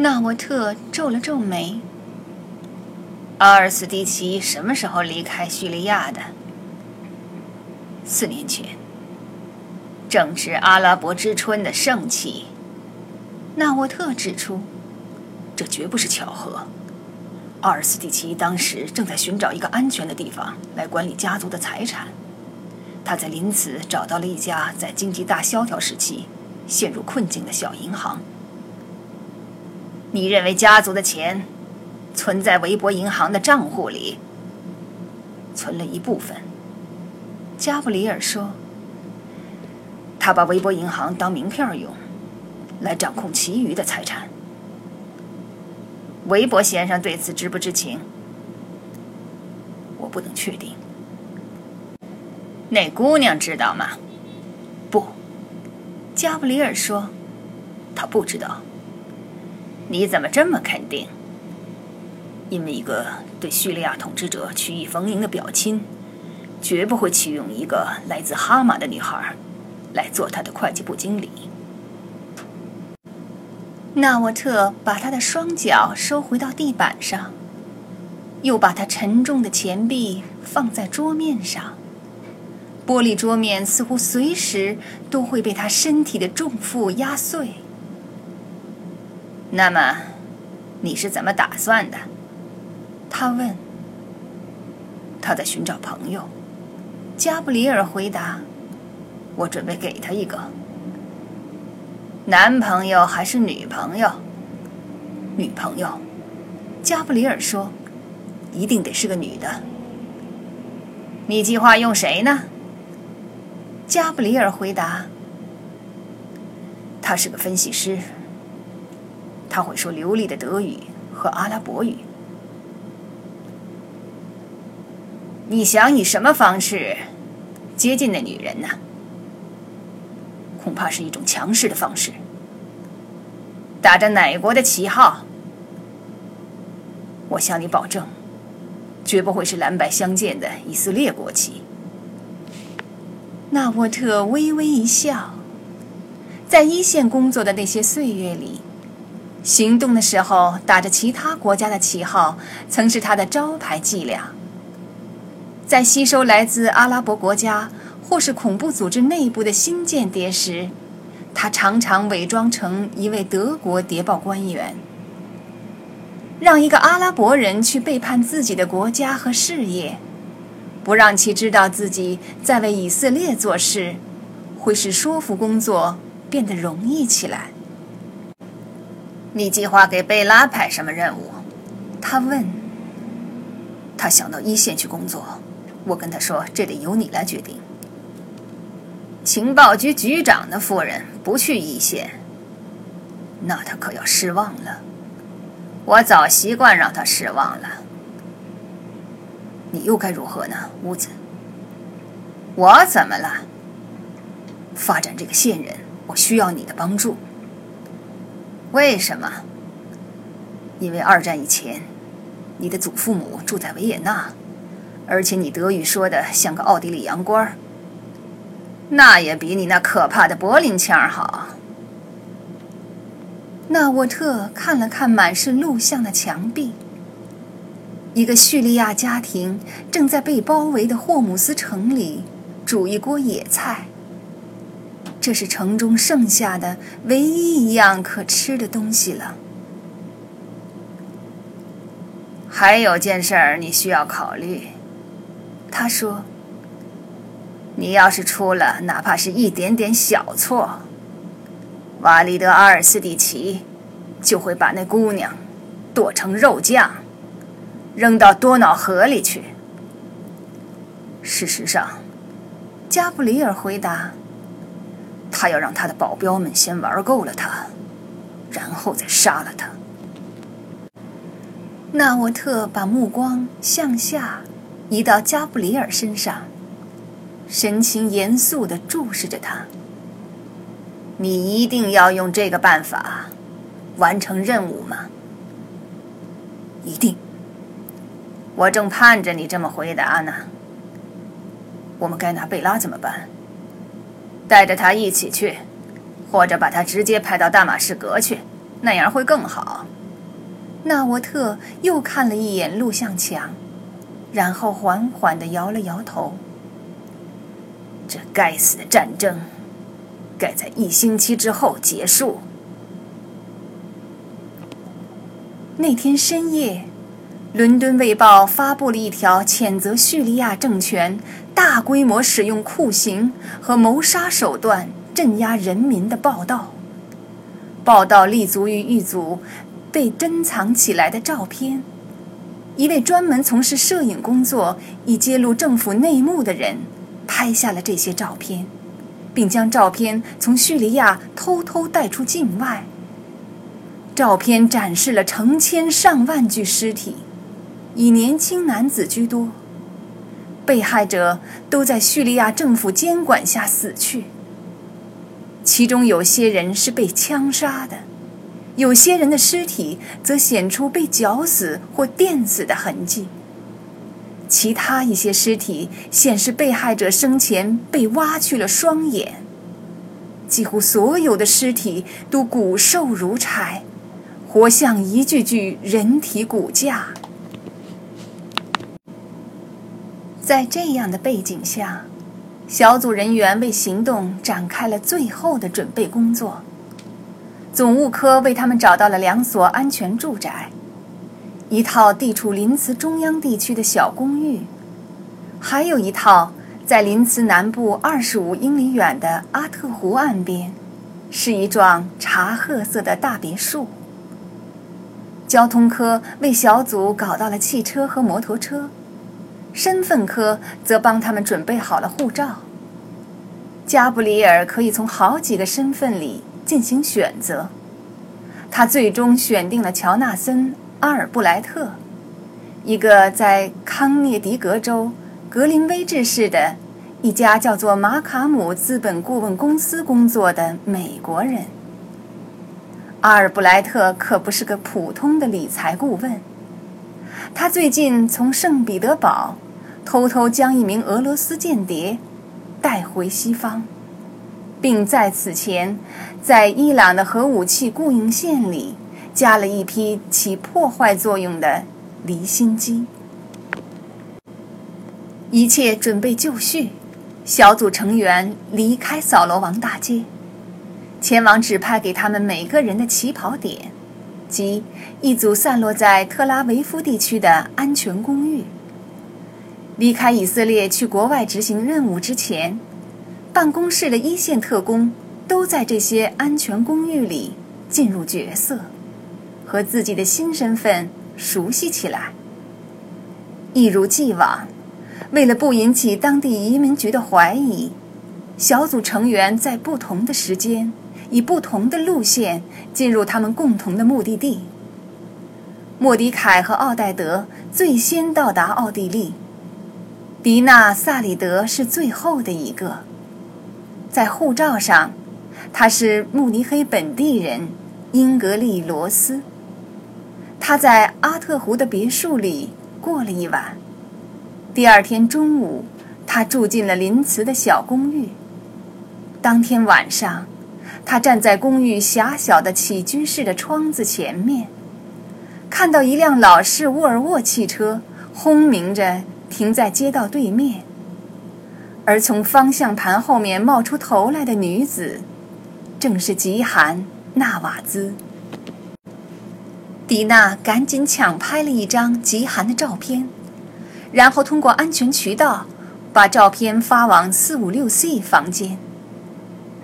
纳沃特皱了皱眉。阿尔斯蒂奇什么时候离开叙利亚的？四年前。正值阿拉伯之春的盛期。纳沃特指出，这绝不是巧合。阿尔斯蒂奇当时正在寻找一个安全的地方来管理家族的财产。他在临此找到了一家在经济大萧条时期陷入困境的小银行。你认为家族的钱存在维博银行的账户里？存了一部分。加布里尔说：“他把维博银行当名片用，来掌控其余的财产。”韦伯先生对此知不知情？我不能确定。那姑娘知道吗？不，加布里尔说，他不知道。你怎么这么肯定？因为一个对叙利亚统治者曲意逢迎的表亲，绝不会启用一个来自哈马的女孩来做他的会计部经理。纳沃特把他的双脚收回到地板上，又把他沉重的钱币放在桌面上。玻璃桌面似乎随时都会被他身体的重负压碎。那么，你是怎么打算的？他问。他在寻找朋友。加布里尔回答：“我准备给他一个。”男朋友还是女朋友？女朋友，加布里尔说：“一定得是个女的。”你计划用谁呢？加布里尔回答：“他是个分析师，他会说流利的德语和阿拉伯语。”你想以什么方式接近那女人呢？恐怕是一种强势的方式。打着哪国的旗号？我向你保证，绝不会是蓝白相间的以色列国旗。纳沃特微微一笑，在一线工作的那些岁月里，行动的时候打着其他国家的旗号，曾是他的招牌伎俩。在吸收来自阿拉伯国家。或是恐怖组织内部的新间谍时，他常常伪装成一位德国谍报官员，让一个阿拉伯人去背叛自己的国家和事业，不让其知道自己在为以色列做事，会使说服工作变得容易起来。你计划给贝拉派什么任务？他问。他想到一线去工作，我跟他说，这得由你来决定。情报局局长的夫人不去一线，那他可要失望了。我早习惯让他失望了。你又该如何呢，屋子？我怎么了？发展这个线人，我需要你的帮助。为什么？因为二战以前，你的祖父母住在维也纳，而且你德语说的像个奥地利洋官儿。那也比你那可怕的柏林腔好。纳沃特看了看满是录像的墙壁。一个叙利亚家庭正在被包围的霍姆斯城里煮一锅野菜。这是城中剩下的唯一一样可吃的东西了。还有件事儿你需要考虑，他说。你要是出了哪怕是一点点小错，瓦利德·阿尔斯蒂奇就会把那姑娘剁成肉酱，扔到多瑙河里去。事实上，加布里尔回答：“他要让他的保镖们先玩够了他，然后再杀了他。”纳沃特把目光向下移到加布里尔身上。神情严肃地注视着他。你一定要用这个办法完成任务吗？一定。我正盼着你这么回答呢。我们该拿贝拉怎么办？带着他一起去，或者把他直接派到大马士革去。那样会更好。纳沃特又看了一眼录像墙，然后缓缓地摇了摇头。这该死的战争，该在一星期之后结束。那天深夜，《伦敦卫报》发布了一条谴责叙利亚政权大规模使用酷刑和谋杀手段镇压人民的报道。报道立足于一组被珍藏起来的照片。一位专门从事摄影工作以揭露政府内幕的人拍下了这些照片，并将照片从叙利亚偷偷带出境外。照片展示了成千上万具尸体，以年轻男子居多。被害者都在叙利亚政府监管下死去。其中有些人是被枪杀的，有些人的尸体则显出被绞死或电死的痕迹。其他一些尸体显示被害者生前被挖去了双眼。几乎所有的尸体都骨瘦如柴，活像一具具人体骨架。在这样的背景下。小组人员为行动展开了最后的准备工作。总务科为他们找到了两所安全住宅，一套地处林茨中央地区的小公寓，还有一套在林茨南部二十五英里远的阿特湖岸边，是一幢茶褐色的大别墅。交通科为小组搞到了汽车和摩托车。身份科则帮他们准备好了护照。加布里尔可以从好几个身份里进行选择，他最终选定了乔纳森·阿尔布莱特，一个在康涅狄格州格林威治市的一家叫做马卡姆资本顾问公司工作的美国人。阿尔布莱特可不是个普通的理财顾问，他最近从圣彼得堡。偷偷将一名俄罗斯间谍带回西方，并在此前在伊朗的核武器供应线里加了一批起破坏作用的离心机。一切准备就绪，小组成员离开扫罗王大街，前往指派给他们每个人的起跑点，即一组散落在特拉维夫地区的安全公寓。离开以色列去国外执行任务之前，办公室的一线特工都在这些安全公寓里进入角色，和自己的新身份熟悉起来。一如既往，为了不引起当地移民局的怀疑，小组成员在不同的时间以不同的路线进入他们共同的目的地。莫迪凯和奥黛德最先到达奥地利。迪娜·萨里德是最后的一个。在护照上，他是慕尼黑本地人英格丽·罗斯。他在阿特湖的别墅里过了一晚。第二天中午，他住进了林茨的小公寓。当天晚上，他站在公寓狭小的起居室的窗子前面，看到一辆老式沃尔沃汽车轰鸣着。停在街道对面，而从方向盘后面冒出头来的女子，正是吉寒·纳瓦兹。迪娜赶紧抢拍了一张吉寒的照片，然后通过安全渠道把照片发往四五六 C 房间。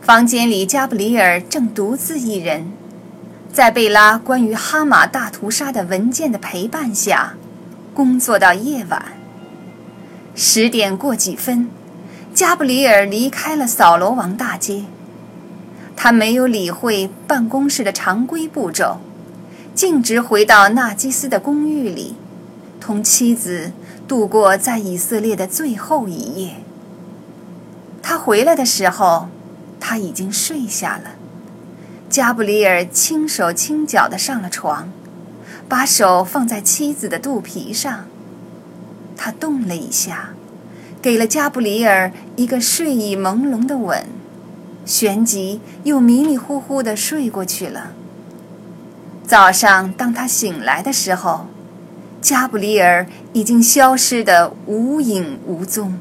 房间里，加布里尔正独自一人，在贝拉关于哈马大屠杀的文件的陪伴下，工作到夜晚。十点过几分，加布里尔离开了扫罗王大街。他没有理会办公室的常规步骤，径直回到纳基斯的公寓里，同妻子度过在以色列的最后一夜。他回来的时候，他已经睡下了。加布里尔轻手轻脚地上了床，把手放在妻子的肚皮上。他动了一下，给了加布里尔一个睡意朦胧的吻，旋即又迷迷糊糊地睡过去了。早上，当他醒来的时候，加布里尔已经消失得无影无踪。